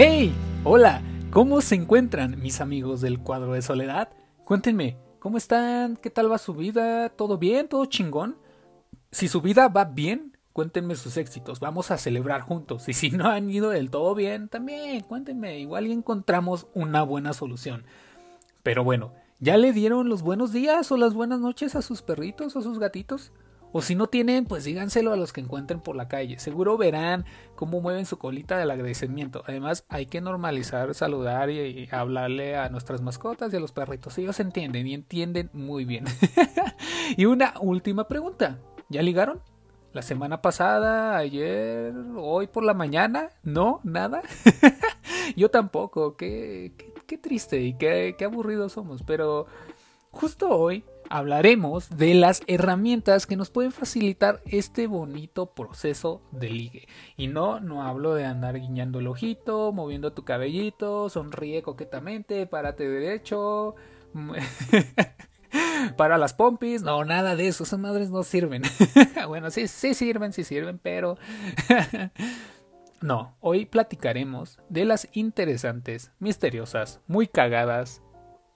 ¡Hey! Hola, ¿cómo se encuentran mis amigos del cuadro de soledad? Cuéntenme, ¿cómo están? ¿Qué tal va su vida? ¿Todo bien? ¿Todo chingón? Si su vida va bien, cuéntenme sus éxitos, vamos a celebrar juntos. Y si no han ido del todo bien, también cuéntenme, igual encontramos una buena solución. Pero bueno, ¿ya le dieron los buenos días o las buenas noches a sus perritos o sus gatitos? O si no tienen, pues díganselo a los que encuentren por la calle. Seguro verán cómo mueven su colita del agradecimiento. Además, hay que normalizar, saludar y, hablarle a nuestras mascotas y a los perritos. Ellos entienden y entienden muy bien. y una última pregunta. ¿Ya ligaron? ¿La semana pasada, ayer, hoy por la mañana? ¿No? ¿Nada? Yo tampoco. Qué, triste y qué aburridos somos. Pero justo hoy hablaremos de las herramientas que nos pueden facilitar este bonito proceso de ligue. Y no, no hablo de andar guiñando el ojito, moviendo tu cabellito, sonríe coquetamente, párate derecho. para las pompis, no, nada de eso, esas madres no sirven. bueno, sí, sí sirven, sí sirven, pero... no, hoy platicaremos de las interesantes, misteriosas, muy cagadas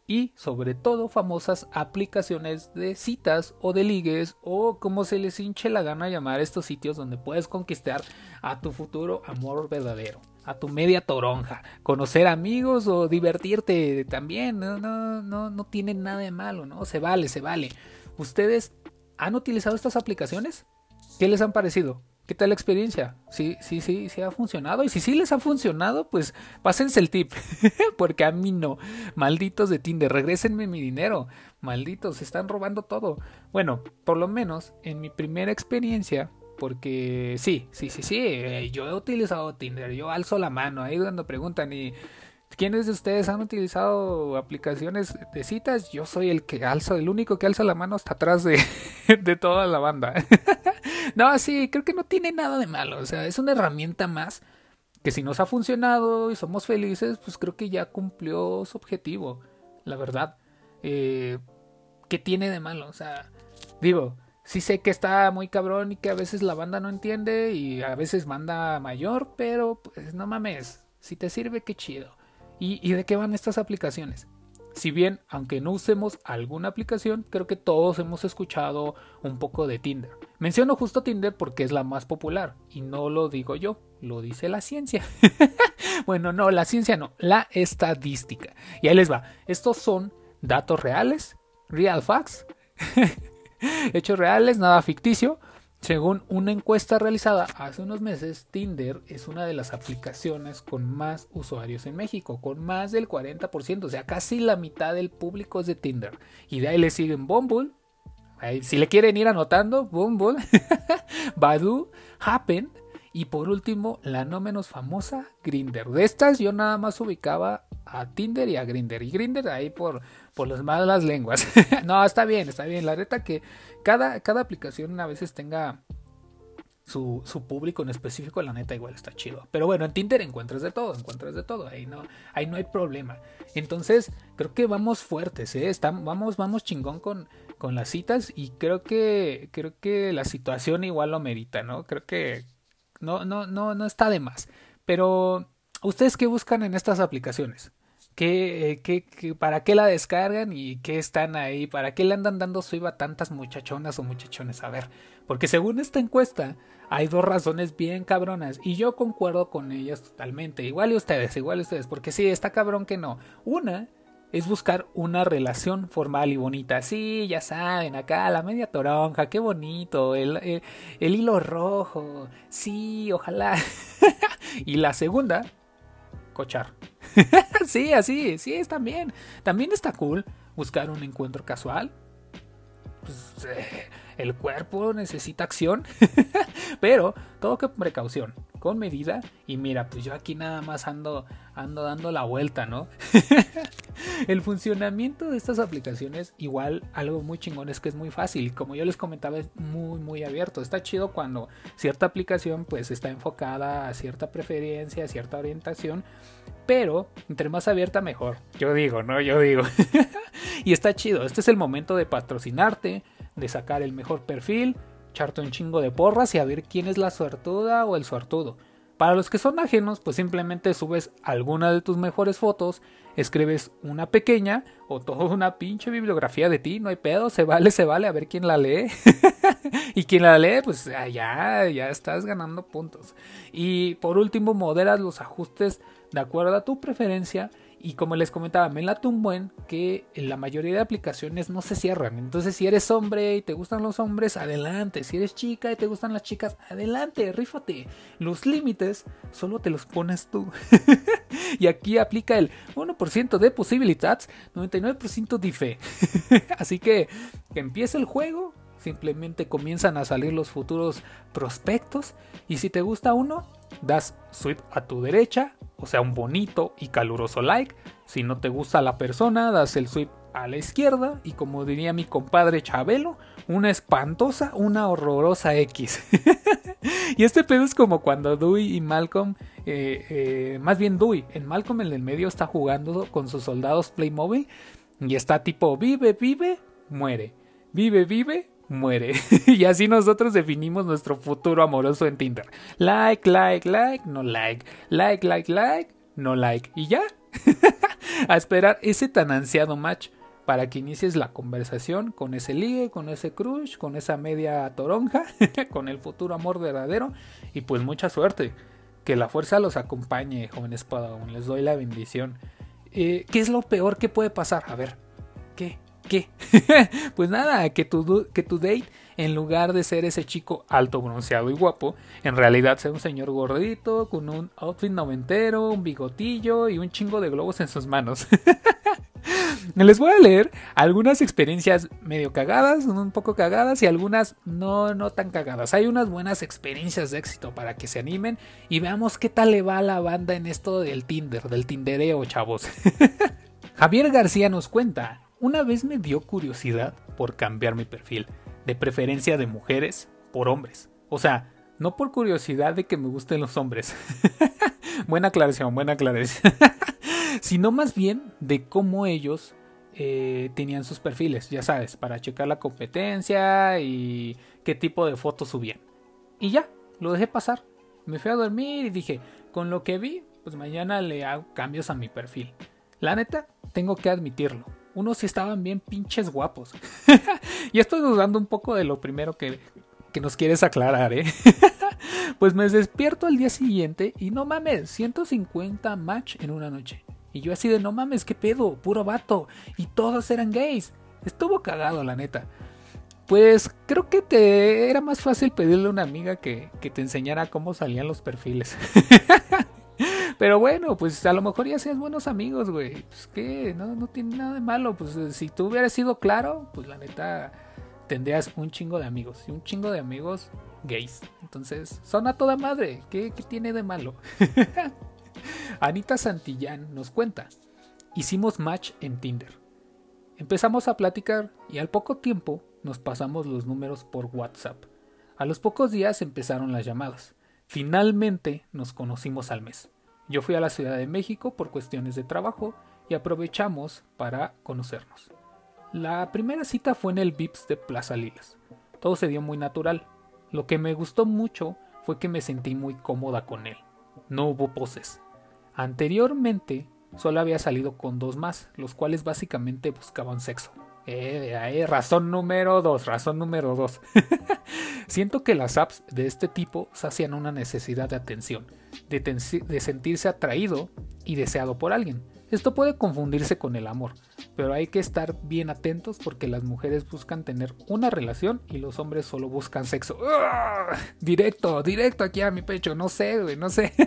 y sobre todo famosas aplicaciones de citas o de ligues o como se les hinche la gana llamar estos sitios donde puedes conquistar a tu futuro amor verdadero, a tu media toronja, conocer amigos o divertirte también, no, no, no, no tiene nada de malo, ¿no? Se vale, se vale. ¿Ustedes han utilizado estas aplicaciones? ¿Qué les han parecido? ¿Qué tal la experiencia? Sí, sí, sí, sí ha funcionado. Y si sí les ha funcionado, pues pásense el tip. Porque a mí no. Malditos de Tinder, regrésenme mi dinero. Malditos, se están robando todo. Bueno, por lo menos en mi primera experiencia, porque sí, sí, sí, sí, eh, yo he utilizado Tinder, yo alzo la mano ahí cuando preguntan y ¿quiénes de ustedes han utilizado aplicaciones de citas? Yo soy el que alza, el único que alza la mano hasta atrás de, de toda la banda. no, sí, creo que no tiene nada de malo. O sea, es una herramienta más que si nos ha funcionado y somos felices, pues creo que ya cumplió su objetivo. La verdad. Eh, ¿Qué tiene de malo? O sea, digo, sí sé que está muy cabrón y que a veces la banda no entiende y a veces manda mayor, pero pues no mames. Si te sirve, qué chido. Y de qué van estas aplicaciones? Si bien, aunque no usemos alguna aplicación, creo que todos hemos escuchado un poco de Tinder. Menciono justo Tinder porque es la más popular y no lo digo yo, lo dice la ciencia. bueno, no, la ciencia no, la estadística. Y ahí les va. Estos son datos reales, real facts, hechos reales, nada ficticio, según una encuesta realizada hace unos meses, Tinder es una de las aplicaciones con más usuarios en México, con más del 40%, o sea, casi la mitad del público es de Tinder. Y de ahí le siguen Bumble, si le quieren ir anotando, Bumble, Badu, Happen y por último, la no menos famosa, Grinder. De estas yo nada más ubicaba a Tinder y a Grinder. Y Grinder ahí por, por las malas lenguas. no, está bien, está bien. La neta que cada, cada aplicación a veces tenga su, su, público en específico, la neta igual está chido. Pero bueno, en Tinder encuentras de todo, encuentras de todo, ahí no, ahí no hay problema. Entonces, creo que vamos fuertes, ¿eh? Estamos, vamos, vamos chingón con, con las citas y creo que, creo que la situación igual lo merita, ¿no? Creo que no, no, no, no está de más. Pero, ¿ustedes qué buscan en estas aplicaciones? ¿Qué, qué, qué, para qué la descargan y qué están ahí? ¿Para qué le andan dando su a tantas muchachonas o muchachones? A ver, porque según esta encuesta hay dos razones bien cabronas y yo concuerdo con ellas totalmente. Igual y ustedes, igual y ustedes, porque sí, está cabrón que no. Una es buscar una relación formal y bonita. Sí, ya saben, acá la media toronja, qué bonito, el, el, hilo rojo, sí, ojalá. y la segunda, cochar. sí, así, sí, es también. También está cool buscar un encuentro casual. Pues, eh, el cuerpo necesita acción, pero todo con precaución. Con medida y mira, pues yo aquí nada más ando ando dando la vuelta, ¿no? el funcionamiento de estas aplicaciones igual algo muy chingón es que es muy fácil, como yo les comentaba es muy muy abierto, está chido cuando cierta aplicación pues está enfocada a cierta preferencia, a cierta orientación, pero entre más abierta mejor, yo digo, ¿no? Yo digo. y está chido, este es el momento de patrocinarte, de sacar el mejor perfil, echarte un chingo de porras y a ver quién es la suertuda o el suertudo. Para los que son ajenos, pues simplemente subes alguna de tus mejores fotos, escribes una pequeña o toda una pinche bibliografía de ti, no hay pedo, se vale, se vale, a ver quién la lee. y quien la lee, pues ya, ya estás ganando puntos. Y por último, moderas los ajustes de acuerdo a tu preferencia y como les comentaba, me late un buen que la mayoría de aplicaciones no se cierran. Entonces, si eres hombre y te gustan los hombres, adelante. Si eres chica y te gustan las chicas, adelante, rífate. Los límites solo te los pones tú. y aquí aplica el 1% de posibilidades, 99% de fe. Así que, que empiece el juego, simplemente comienzan a salir los futuros prospectos. Y si te gusta uno, das swipe a tu derecha, o sea, un bonito y caluroso like. Si no te gusta la persona, das el swipe a la izquierda y como diría mi compadre Chabelo, una espantosa, una horrorosa X. y este pedo es como cuando Dewey y Malcolm, eh, eh, más bien Dewey, en Malcolm en el medio está jugando con sus soldados Playmobil y está tipo vive, vive, muere. Vive, vive, muere. y así nosotros definimos nuestro futuro amoroso en Tinder. Like, like, like, no like. Like, like, like, no like. Y ya. a esperar ese tan ansiado match para que inicies la conversación con ese ligue, con ese crush, con esa media toronja, con el futuro amor verdadero y pues mucha suerte. Que la fuerza los acompañe, jóvenes Padawan. Les doy la bendición. Eh, ¿Qué es lo peor que puede pasar? A ver, ¿qué? ¿Qué? pues nada, que tu, que tu date, en lugar de ser ese chico alto, bronceado y guapo, en realidad sea un señor gordito, con un outfit noventero, un bigotillo y un chingo de globos en sus manos. Les voy a leer algunas experiencias medio cagadas, un poco cagadas y algunas no, no tan cagadas. Hay unas buenas experiencias de éxito para que se animen y veamos qué tal le va a la banda en esto del Tinder, del Tindereo, chavos. Javier García nos cuenta una vez me dio curiosidad por cambiar mi perfil, de preferencia de mujeres por hombres. O sea, no por curiosidad de que me gusten los hombres. buena aclaración, buena aclaración. sino más bien de cómo ellos eh, tenían sus perfiles, ya sabes, para checar la competencia y qué tipo de fotos subían. Y ya, lo dejé pasar. Me fui a dormir y dije, con lo que vi, pues mañana le hago cambios a mi perfil. La neta, tengo que admitirlo unos estaban bien pinches guapos. y estoy dudando un poco de lo primero que, que nos quieres aclarar, ¿eh? pues me despierto al día siguiente y no mames, 150 match en una noche. Y yo así de no mames, qué pedo, puro vato. Y todos eran gays. Estuvo cagado, la neta. Pues creo que te era más fácil pedirle a una amiga que, que te enseñara cómo salían los perfiles. Pero bueno, pues a lo mejor ya seas buenos amigos, güey. Pues que no, no tiene nada de malo. Pues eh, si tú hubieras sido claro, pues la neta tendrías un chingo de amigos. Y un chingo de amigos gays. Entonces, son a toda madre. ¿Qué, qué tiene de malo? Anita Santillán nos cuenta. Hicimos match en Tinder. Empezamos a platicar y al poco tiempo nos pasamos los números por WhatsApp. A los pocos días empezaron las llamadas. Finalmente nos conocimos al mes. Yo fui a la Ciudad de México por cuestiones de trabajo y aprovechamos para conocernos. La primera cita fue en el VIPS de Plaza Lilas. Todo se dio muy natural. Lo que me gustó mucho fue que me sentí muy cómoda con él. No hubo poses. Anteriormente solo había salido con dos más, los cuales básicamente buscaban sexo. Eh, razón número dos, razón número dos. Siento que las apps de este tipo sacian una necesidad de atención, de, de sentirse atraído y deseado por alguien. Esto puede confundirse con el amor, pero hay que estar bien atentos porque las mujeres buscan tener una relación y los hombres solo buscan sexo. Directo, directo aquí a mi pecho, no sé, güey, no sé.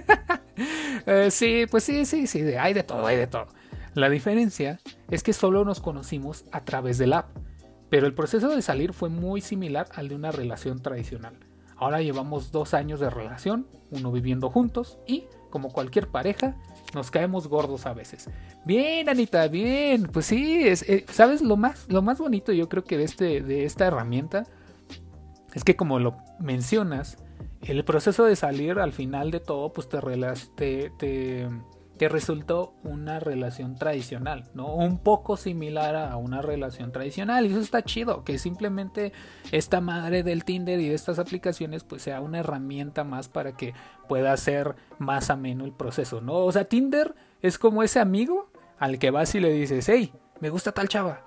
Eh, sí, pues sí, sí, sí, hay de todo, hay de todo. La diferencia es que solo nos conocimos a través del app, pero el proceso de salir fue muy similar al de una relación tradicional. Ahora llevamos dos años de relación, uno viviendo juntos y, como cualquier pareja, nos caemos gordos a veces. Bien, Anita, bien. Pues sí, es, eh, ¿sabes? Lo más, lo más bonito yo creo que de, este, de esta herramienta es que como lo mencionas, el proceso de salir al final de todo, pues te, te, te que resultó una relación tradicional, ¿no? Un poco similar a una relación tradicional. Y eso está chido, que simplemente esta madre del Tinder y de estas aplicaciones pues sea una herramienta más para que pueda ser más ameno el proceso, ¿no? O sea, Tinder es como ese amigo al que vas y le dices, hey, me gusta tal chava,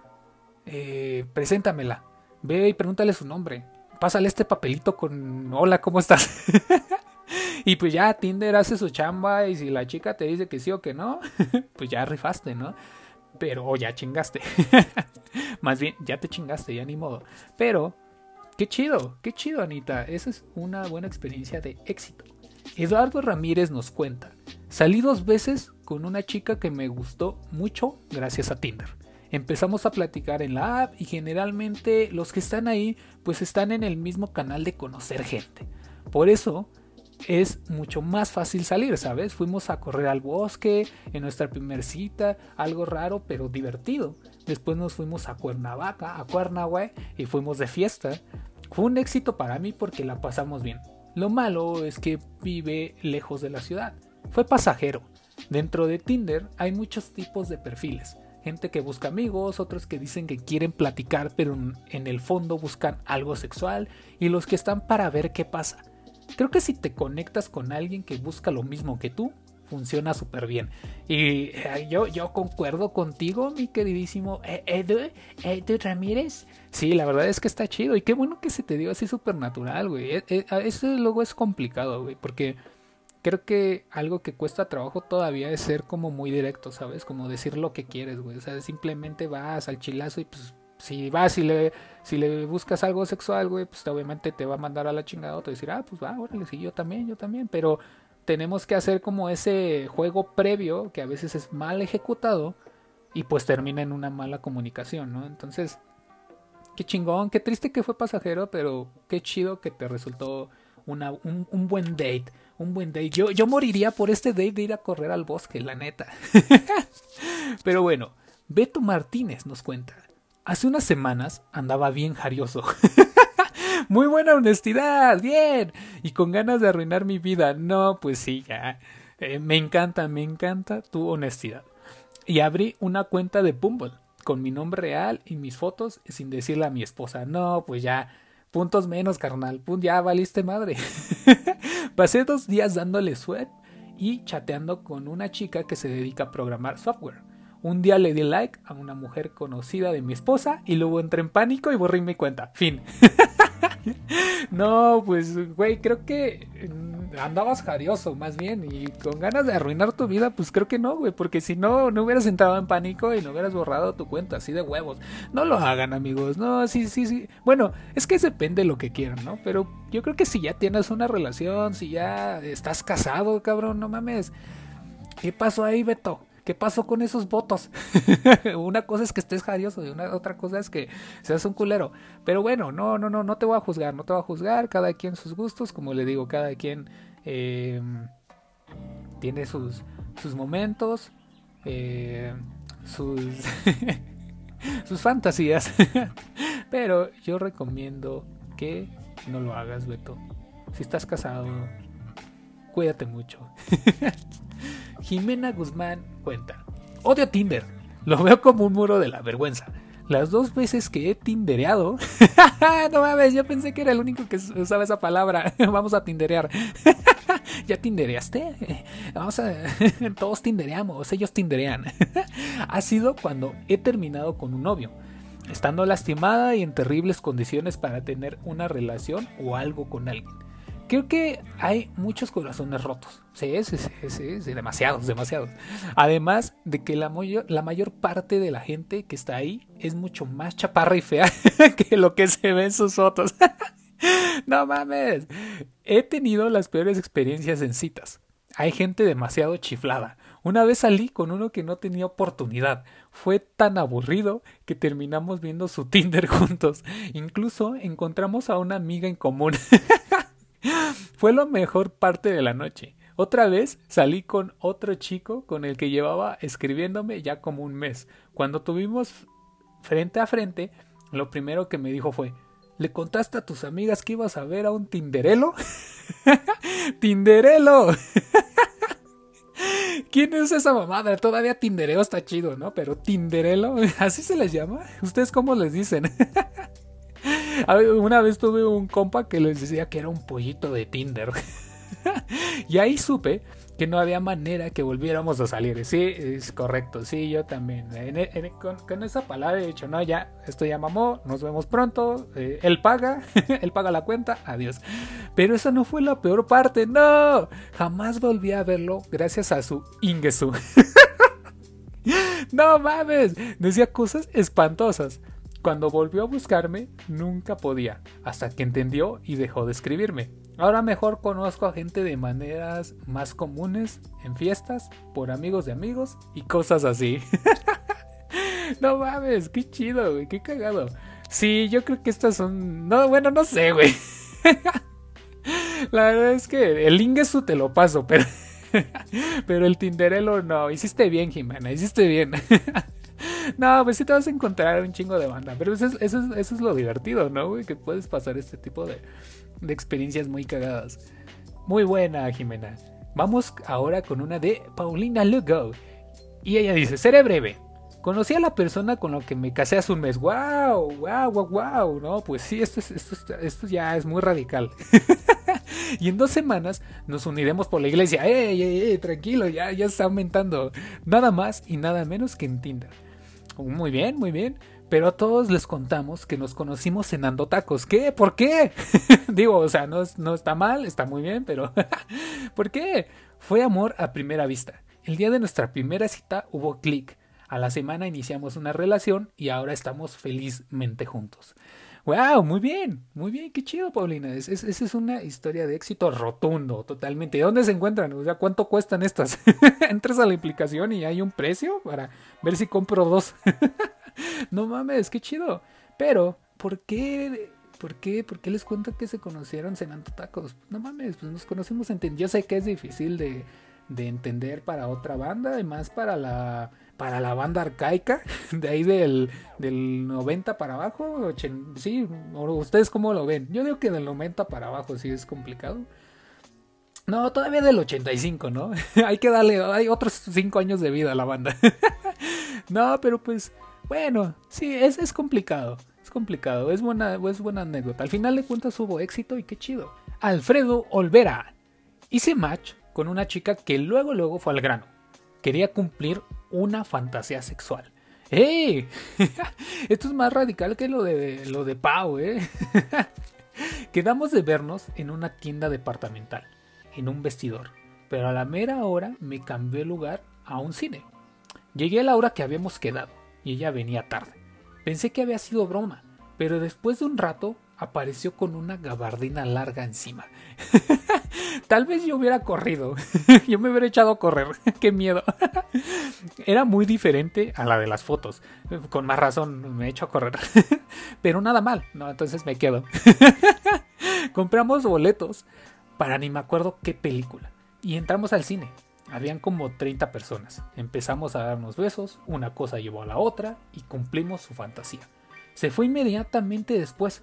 eh, preséntamela, ve y pregúntale su nombre, pásale este papelito con, hola, ¿cómo estás? y pues ya Tinder hace su chamba y si la chica te dice que sí o que no, pues ya rifaste, ¿no? Pero ya chingaste. Más bien, ya te chingaste, ya ni modo. Pero, qué chido, qué chido, Anita. Esa es una buena experiencia de éxito. Eduardo Ramírez nos cuenta, salí dos veces con una chica que me gustó mucho gracias a Tinder. Empezamos a platicar en la app y generalmente los que están ahí pues están en el mismo canal de conocer gente. Por eso es mucho más fácil salir, ¿sabes? Fuimos a correr al bosque en nuestra primera cita, algo raro pero divertido. Después nos fuimos a Cuernavaca, a Cuernavaca y fuimos de fiesta. Fue un éxito para mí porque la pasamos bien. Lo malo es que vive lejos de la ciudad. Fue pasajero. Dentro de Tinder hay muchos tipos de perfiles. Gente que busca amigos, otros que dicen que quieren platicar pero en el fondo buscan algo sexual y los que están para ver qué pasa. Creo que si te conectas con alguien que busca lo mismo que tú, funciona súper bien. Y eh, yo, yo concuerdo contigo, mi queridísimo Edu, Edu Ramírez. Sí, la verdad es que está chido. Y qué bueno que se te dio así súper natural, güey. E, e, eso luego es complicado, güey. Porque creo que algo que cuesta trabajo todavía es ser como muy directo, ¿sabes? Como decir lo que quieres, güey. O sea, simplemente vas al chilazo y pues si vas y le, si le buscas algo sexual, güey, pues obviamente te va a mandar a la chingada o decir, ah, pues va, órale, sí, yo también, yo también, pero tenemos que hacer como ese juego previo que a veces es mal ejecutado y pues termina en una mala comunicación, ¿no? Entonces, qué chingón, qué triste que fue pasajero, pero qué chido que te resultó una, un, un buen date, un buen date. Yo, yo moriría por este date de ir a correr al bosque, la neta. pero bueno, Beto Martínez nos cuenta. Hace unas semanas andaba bien jarioso. Muy buena honestidad, bien. Y con ganas de arruinar mi vida. No, pues sí, ya. Eh, me encanta, me encanta tu honestidad. Y abrí una cuenta de Bumble con mi nombre real y mis fotos sin decirle a mi esposa. No, pues ya. Puntos menos, carnal. ya valiste madre. Pasé dos días dándole sweat y chateando con una chica que se dedica a programar software. Un día le di like a una mujer conocida de mi esposa y luego entré en pánico y borré mi cuenta. Fin. no, pues, güey, creo que mm, andabas jarioso más bien y con ganas de arruinar tu vida, pues creo que no, güey, porque si no, no hubieras entrado en pánico y no hubieras borrado tu cuenta así de huevos. No lo hagan, amigos. No, sí, sí, sí. Bueno, es que depende de lo que quieran, ¿no? Pero yo creo que si ya tienes una relación, si ya estás casado, cabrón, no mames. ¿Qué pasó ahí, Beto? ¿Qué pasó con esos votos? una cosa es que estés jarioso y otra cosa es que seas un culero. Pero bueno, no, no, no, no te voy a juzgar, no te voy a juzgar. Cada quien sus gustos, como le digo, cada quien em, tiene sus, sus momentos, eh, sus, sus fantasías. Pero yo recomiendo que no lo hagas, Beto. Si estás casado, cuídate mucho. Jimena Guzmán Odio Tinder. Lo veo como un muro de la vergüenza. Las dos veces que he tindereado. no mames, yo pensé que era el único que usaba esa palabra. Vamos a tinderear. ¿Ya tindereaste? Vamos a. Todos tindereamos, ellos tinderean. ha sido cuando he terminado con un novio. Estando lastimada y en terribles condiciones para tener una relación o algo con alguien creo que hay muchos corazones rotos. Sí, sí, sí, sí, demasiados, demasiados. Además de que la, la mayor parte de la gente que está ahí es mucho más chaparra y fea que lo que se ve en sus fotos. no mames. He tenido las peores experiencias en citas. Hay gente demasiado chiflada. Una vez salí con uno que no tenía oportunidad. Fue tan aburrido que terminamos viendo su Tinder juntos. Incluso encontramos a una amiga en común. Fue la mejor parte de la noche. Otra vez salí con otro chico con el que llevaba escribiéndome ya como un mes. Cuando tuvimos frente a frente, lo primero que me dijo fue, ¿le contaste a tus amigas que ibas a ver a un Tinderelo? ¡Tinderelo! ¿Quién es esa mamada? Todavía Tindereo está chido, ¿no? Pero Tinderelo, ¿así se les llama? ¿Ustedes cómo les dicen? Una vez tuve un compa que les decía que era un pollito de Tinder. y ahí supe que no había manera que volviéramos a salir. Sí, es correcto, sí, yo también. con, esa palabra he dicho, no, ya, esto ya mamó, nos vemos pronto, eh, él paga, él paga la cuenta, adiós. Pero esa no fue la peor parte, no, jamás volví a verlo gracias a su Ingesu. no mames, decía cosas espantosas. Cuando volvió a buscarme, nunca podía, hasta que entendió y dejó de escribirme. Ahora mejor conozco a gente de maneras más comunes, en fiestas, por amigos de amigos y cosas así. no mames, qué chido, güey, qué cagado. Sí, yo creo que estas son... No, bueno, no sé, güey. La verdad es que el Ingesu te lo paso, pero... pero el Tinderelo no. Hiciste bien, Jimena, hiciste bien. no, pues sí te vas a encontrar un chingo de banda. Pero eso es, eso es, lo divertido, ¿no, güey? Que puedes pasar este tipo de, de experiencias muy cagadas. Muy buena, Jimena. Vamos ahora con una de Paulina Lugo. Y ella dice, seré breve. Conocí a la persona con la que me casé hace un mes. ¡Wow! ¡Wow! ¡Wow! ¡Wow! No, pues sí, esto, esto, esto ya es muy radical. y en dos semanas nos uniremos por la iglesia. ¡Ey, ey, ey! Tranquilo, ya, ya está aumentando. Nada más y nada menos que en Tinder. Muy bien, muy bien. Pero a todos les contamos que nos conocimos cenando tacos. ¿Qué? ¿Por qué? Digo, o sea, no, no está mal, está muy bien, pero ¿por qué? Fue amor a primera vista. El día de nuestra primera cita hubo clic. A la semana iniciamos una relación y ahora estamos felizmente juntos. ¡Wow! Muy bien, muy bien, qué chido, Paulina. Esa es, una historia de éxito rotundo, totalmente. ¿De dónde se encuentran? O sea, ¿cuánto cuestan estas? Entras a la implicación y hay un precio para ver si compro dos. no mames, qué chido. Pero, ¿por qué? ¿Por qué? ¿Por qué les cuento que se conocieron cenando tacos? No mames, pues nos conocimos. Yo sé que es difícil de, de entender para otra banda y más para la para la banda arcaica, de ahí del, del 90 para abajo, sí, ustedes cómo lo ven. Yo digo que del 90 para abajo sí es complicado. No, todavía del 85, ¿no? hay que darle, hay otros 5 años de vida a la banda. no, pero pues, bueno, sí, es, es complicado. Es complicado, es buena, es buena anécdota. Al final de cuentas hubo éxito y qué chido. Alfredo Olvera. Hice match con una chica que luego luego fue al grano. Quería cumplir una fantasía sexual. ¡Ey! Esto es más radical que lo de, lo de Pau, ¿eh? Quedamos de vernos en una tienda departamental, en un vestidor, pero a la mera hora me cambió el lugar a un cine. Llegué a la hora que habíamos quedado y ella venía tarde. Pensé que había sido broma, pero después de un rato apareció con una gabardina larga encima. Tal vez yo hubiera corrido. yo me hubiera echado a correr. Qué miedo. Era muy diferente a la de las fotos. Con más razón me he hecho a correr. Pero nada mal. No, entonces me quedo. Compramos boletos para ni me acuerdo qué película. Y entramos al cine. Habían como 30 personas. Empezamos a darnos besos, una cosa llevó a la otra y cumplimos su fantasía. Se fue inmediatamente después,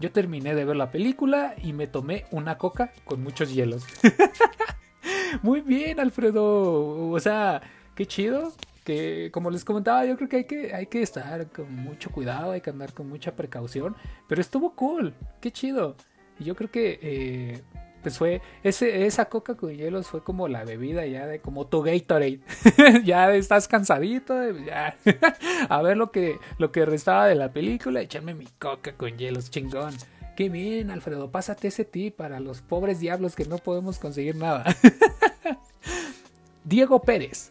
yo terminé de ver la película y me tomé una coca con muchos hielos. Muy bien, Alfredo. O sea, qué chido. Que como les comentaba, yo creo que hay que, hay que estar con mucho cuidado, hay que andar con mucha precaución. Pero estuvo cool, qué chido. Y yo creo que eh, pues fue esa coca con hielos fue como la bebida ya de como tu Gatorade. ya estás cansadito, ya a ver lo que lo que restaba de la película, echarme mi coca con hielos, chingón. Qué bien, Alfredo, pásate ese tip para los pobres diablos que no podemos conseguir nada. Diego Pérez.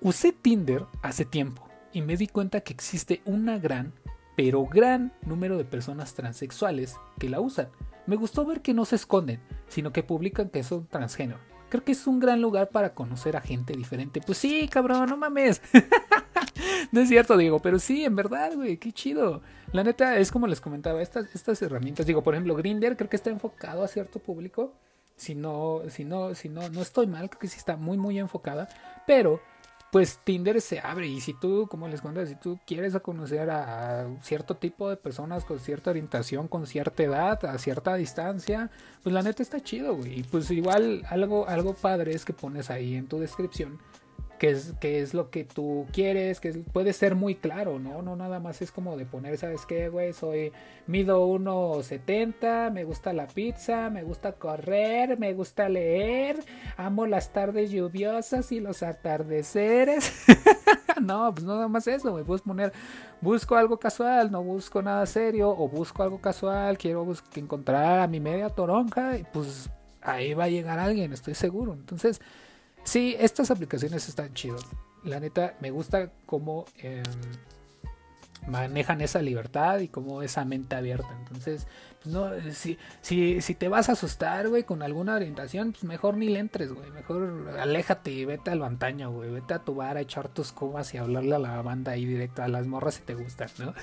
Usé Tinder hace tiempo y me di cuenta que existe una gran, pero gran número de personas transexuales que la usan. Me gustó ver que no se esconden, sino que publican que son transgénero. creo que es un gran lugar para conocer a gente diferente. Pues sí, cabrón, no mames. no es cierto, digo, pero sí, en verdad, güey, qué chido. La neta, es como les comentaba, estas, estas herramientas, digo, por ejemplo, Grinder creo que está enfocado a cierto público. Si no, si no, si no, no estoy mal, creo que sí está muy, muy enfocada. Pero pues Tinder se abre y si tú, como les cuento, si tú quieres conocer a cierto tipo de personas con cierta orientación, con cierta edad, a cierta distancia, pues la neta está chido, güey. Y pues igual algo, algo padre es que pones ahí en tu descripción qué es, lo que tú quieres, que puede ser muy claro, ¿no? No nada más es como de poner, ¿sabes qué, güey? Soy, mido 1,70, me gusta la pizza, me gusta correr, me gusta leer, amo las tardes lluviosas y los atardeceres. no, pues nada más eso, güey. Puedes poner, busco algo casual, no busco nada serio, o busco algo casual, quiero encontrar a mi media toronja, y pues ahí va a llegar alguien, estoy seguro. Entonces, Sí, estas aplicaciones están chidas. La neta, me gusta cómo em, manejan esa libertad y cómo esa mente abierta. Entonces, pues no, si, si, si te vas a asustar, güey, con alguna orientación, pues mejor ni le entres, güey. Mejor aléjate y vete al bantaño, güey. Vete a tu bar a echar tus cubas y hablarle a la banda ahí directo a las morras si te gustan, ¿no?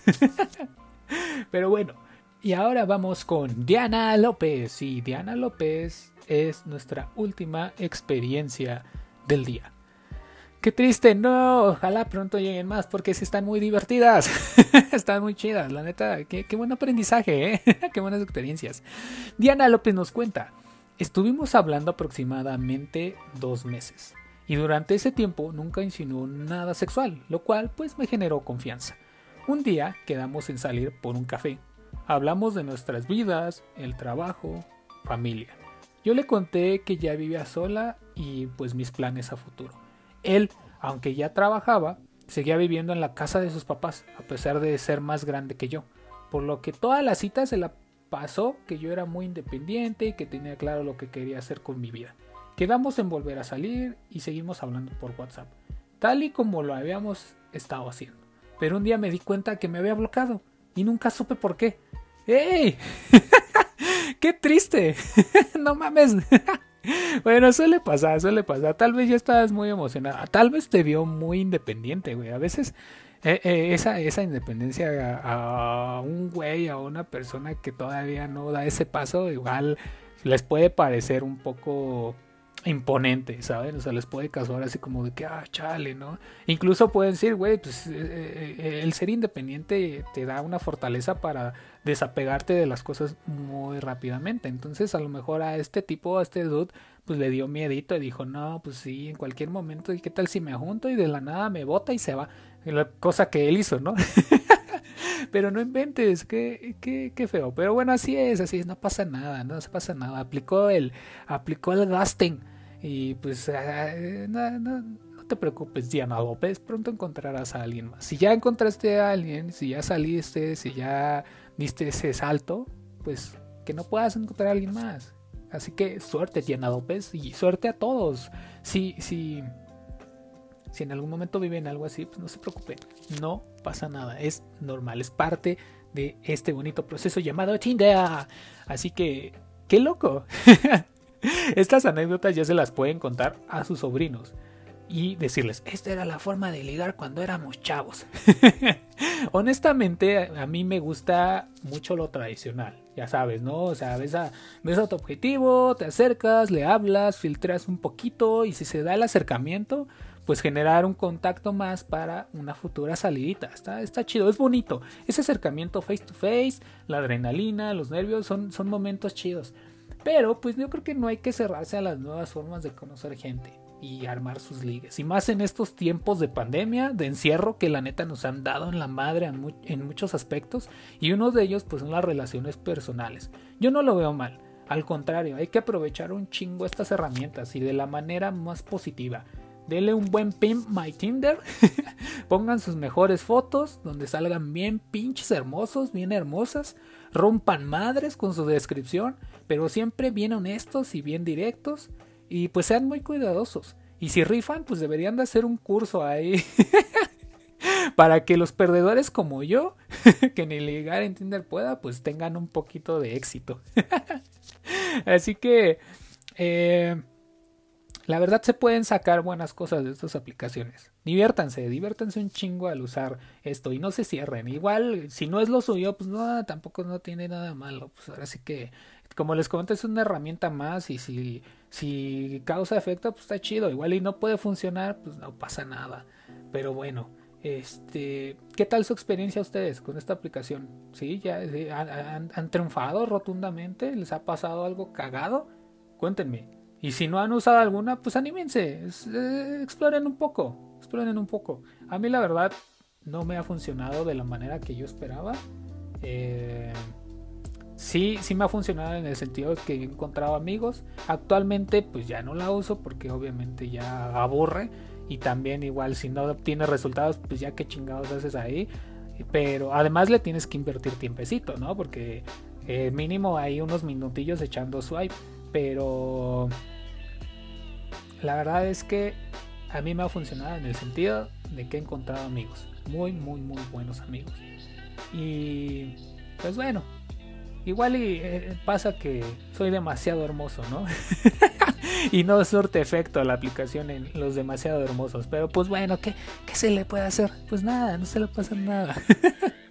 Pero bueno, y ahora vamos con Diana López. Y Diana López es nuestra última experiencia del día. Qué triste, no, ojalá pronto lleguen más porque sí están muy divertidas, están muy chidas, la neta, qué, buen aprendizaje, ¿eh? qué buenas experiencias. Diana López nos cuenta, estuvimos hablando aproximadamente dos meses y durante ese tiempo nunca insinuó nada sexual, lo cual pues me generó confianza. Un día quedamos en salir por un café, hablamos de nuestras vidas, el trabajo, familia. Yo le conté que ya vivía sola y pues mis planes a futuro. Él, aunque ya trabajaba, seguía viviendo en la casa de sus papás, a pesar de ser más grande que yo. Por lo que toda la cita se la pasó que yo era muy independiente y que tenía claro lo que quería hacer con mi vida. Quedamos en volver a salir y seguimos hablando por WhatsApp, tal y como lo habíamos estado haciendo. Pero un día me di cuenta que me había bloqueado y nunca supe por qué. ¡Ey! ¡Qué triste! no mames. bueno, suele pasar, suele pasar. Tal vez ya estabas muy emocionada. Tal vez te vio muy independiente, güey. A veces eh, eh, esa, esa independencia a, un güey, a una persona que todavía no da ese paso, igual les puede parecer un poco imponente, ¿saben? O sea, les puede causar así como de que, ah, chale, ¿no? Incluso pueden decir, güey, pues eh, el ser independiente te da una fortaleza para desapegarte de las cosas muy rápidamente. Entonces, a lo mejor a este tipo, a este dude, pues le dio miedito y dijo, no, pues sí, en cualquier momento, ¿y qué tal si me junto y de la nada me bota y se va? La cosa que él hizo, ¿no? Pero no inventes, qué, qué, qué feo. Pero bueno, así es, así es, no pasa nada, no se pasa nada. Aplicó el, aplicó el gasting. Y pues ah, no, no, no te preocupes, Diana López, pronto encontrarás a alguien más. Si ya encontraste a alguien, si ya saliste, si ya diste ese salto, pues que no puedas encontrar a alguien más. Así que suerte, Diana López, y suerte a todos. Si, si, si en algún momento viven algo así, pues no se preocupen. No pasa nada. Es normal, es parte de este bonito proceso llamado Tinder. Así que, qué loco. Estas anécdotas ya se las pueden contar a sus sobrinos y decirles, esta era la forma de ligar cuando éramos chavos. Honestamente, a mí me gusta mucho lo tradicional, ya sabes, ¿no? O sea, ves a, ves a tu objetivo, te acercas, le hablas, filtras un poquito y si se da el acercamiento, pues generar un contacto más para una futura salidita. Está, está chido, es bonito. Ese acercamiento face to face, la adrenalina, los nervios, son, son momentos chidos. Pero pues yo creo que no hay que cerrarse a las nuevas formas de conocer gente y armar sus ligues. Y más en estos tiempos de pandemia, de encierro que la neta nos han dado en la madre en, muchos aspectos. Y uno de ellos pues son las relaciones personales. Yo no lo veo mal. Al contrario, hay que aprovechar un chingo estas herramientas y de la manera más positiva. Dele un buen pimp my Tinder. Pongan sus mejores fotos donde salgan bien pinches hermosos, bien hermosas. Rompan madres con su descripción, pero siempre bien honestos y bien directos y pues sean muy cuidadosos. Y si rifan, pues deberían de hacer un curso ahí. para que los perdedores como yo, que ni ligar en Tinder pueda, pues tengan un poquito de éxito. Así que, eh, la verdad se pueden sacar buenas cosas de estas aplicaciones. Diviértanse, diviértanse un chingo al usar esto y no se cierren. Igual, si no es lo suyo, pues no, tampoco no tiene nada malo. Pues ahora sí que, como les comenté, es una herramienta más y si, si causa efecto, pues está chido. Igual y no puede funcionar, pues no pasa nada. Pero bueno, este, ¿qué tal su experiencia ustedes con esta aplicación? ¿Sí? ¿Ya han, han triunfado rotundamente? ¿Les ha pasado algo cagado? Cuéntenme. Y si no han usado alguna, pues anímense, eh, exploren un poco, exploren un poco. A mí la verdad no me ha funcionado de la manera que yo esperaba. Eh, sí, sí me ha funcionado en el sentido que he encontrado amigos. Actualmente pues ya no la uso porque obviamente ya aburre. Y también igual si no obtienes resultados, pues ya qué chingados haces ahí. Pero además le tienes que invertir tiempecito, ¿no? Porque eh, mínimo hay unos minutillos echando swipe. Pero la verdad es que a mí me ha funcionado en el sentido de que he encontrado amigos. Muy, muy, muy buenos amigos. Y pues bueno, igual y eh, pasa que soy demasiado hermoso, ¿no? y no surte efecto la aplicación en los demasiado hermosos. Pero pues bueno, ¿qué, ¿qué se le puede hacer? Pues nada, no se le pasa nada.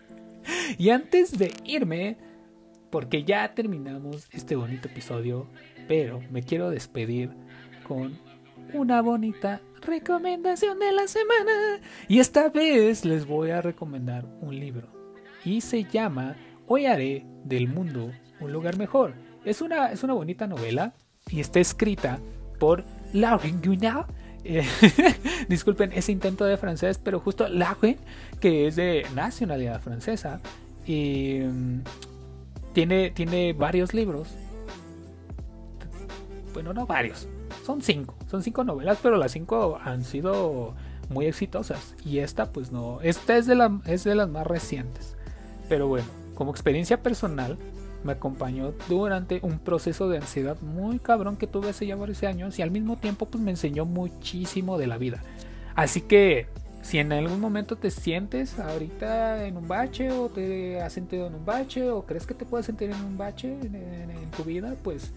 y antes de irme, porque ya terminamos este bonito episodio, pero me quiero despedir con una bonita recomendación de la semana. Y esta vez les voy a recomendar un libro. Y se llama Hoy haré del mundo un lugar mejor. Es una, es una bonita novela y está escrita por Lauren Gunnar. Eh, disculpen ese intento de francés, pero justo Lauren, que es de nacionalidad francesa, y mm, tiene, tiene varios libros. Bueno, no varios, son cinco. Son cinco novelas, pero las cinco han sido muy exitosas. Y esta, pues no. Esta es de, la, es de las más recientes. Pero bueno, como experiencia personal, me acompañó durante un proceso de ansiedad muy cabrón que tuve hace ya varios años y al mismo tiempo pues me enseñó muchísimo de la vida. Así que si en algún momento te sientes ahorita en un bache o te has sentido en un bache o crees que te puedes sentir en un bache en, tu vida, pues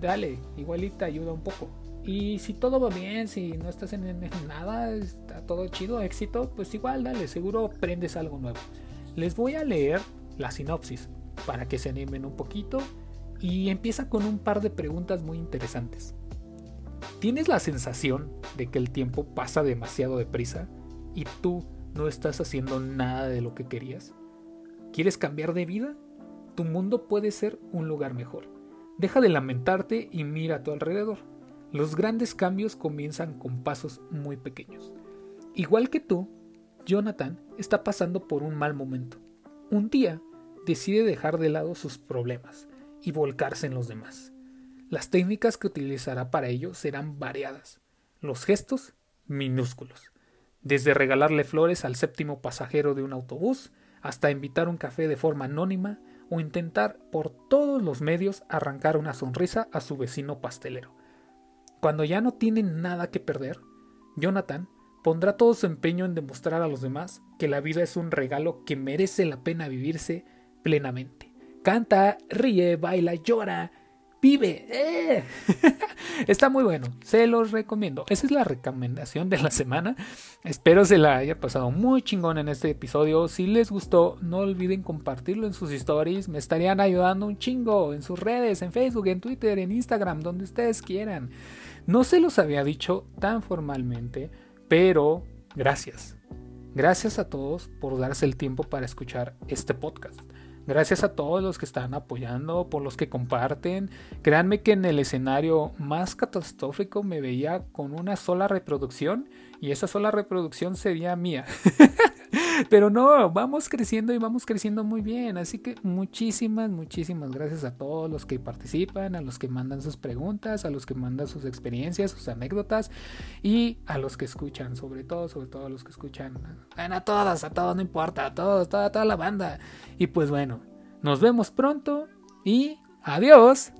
dale, igualita ayuda un poco. Y si todo va bien, si no estás en, nada, está todo chido, éxito, pues igual dale, seguro aprendes algo nuevo. Les voy a leer la sinopsis para que se animen un poquito y empieza con un par de preguntas muy interesantes. ¿Tienes la sensación de que el tiempo pasa demasiado deprisa y tú no estás haciendo nada de lo que querías? ¿Quieres cambiar de vida? Tu mundo puede ser un lugar mejor. Deja de lamentarte y mira a tu alrededor. Los grandes cambios comienzan con pasos muy pequeños. Igual que tú, Jonathan está pasando por un mal momento. Un día decide dejar de lado sus problemas y volcarse en los demás. Las técnicas que utilizará para ello serán variadas, los gestos minúsculos, desde regalarle flores al séptimo pasajero de un autobús hasta invitar un café de forma anónima o intentar por todos los medios arrancar una sonrisa a su vecino pastelero. Cuando ya no tiene nada que perder, Jonathan pondrá todo su empeño en demostrar a los demás que la vida es un regalo que merece la pena vivirse plenamente. Canta, ríe, baila, llora, vive. ¡Eh! Está muy bueno, se los recomiendo. Esa es la recomendación de la semana. Espero se la haya pasado muy chingón en este episodio. Si les gustó, no olviden compartirlo en sus stories. Me estarían ayudando un chingo en sus redes, en Facebook, en Twitter, en Instagram, donde ustedes quieran. No se los había dicho tan formalmente, pero gracias. Gracias a todos por darse el tiempo para escuchar este podcast. Gracias a todos los que están apoyando, por los que comparten. Créanme que en el escenario más catastrófico me veía con una sola reproducción y esa sola reproducción sería mía. Pero no, vamos creciendo y vamos creciendo muy bien. Así que muchísimas, muchísimas gracias a todos los que participan, a los que mandan sus preguntas, a los que mandan sus experiencias, sus anécdotas y a los que escuchan, sobre todo, sobre todo a los que escuchan. a todos, a todos, no importa, a todos, toda, toda la banda. Y pues bueno, nos vemos pronto y adiós.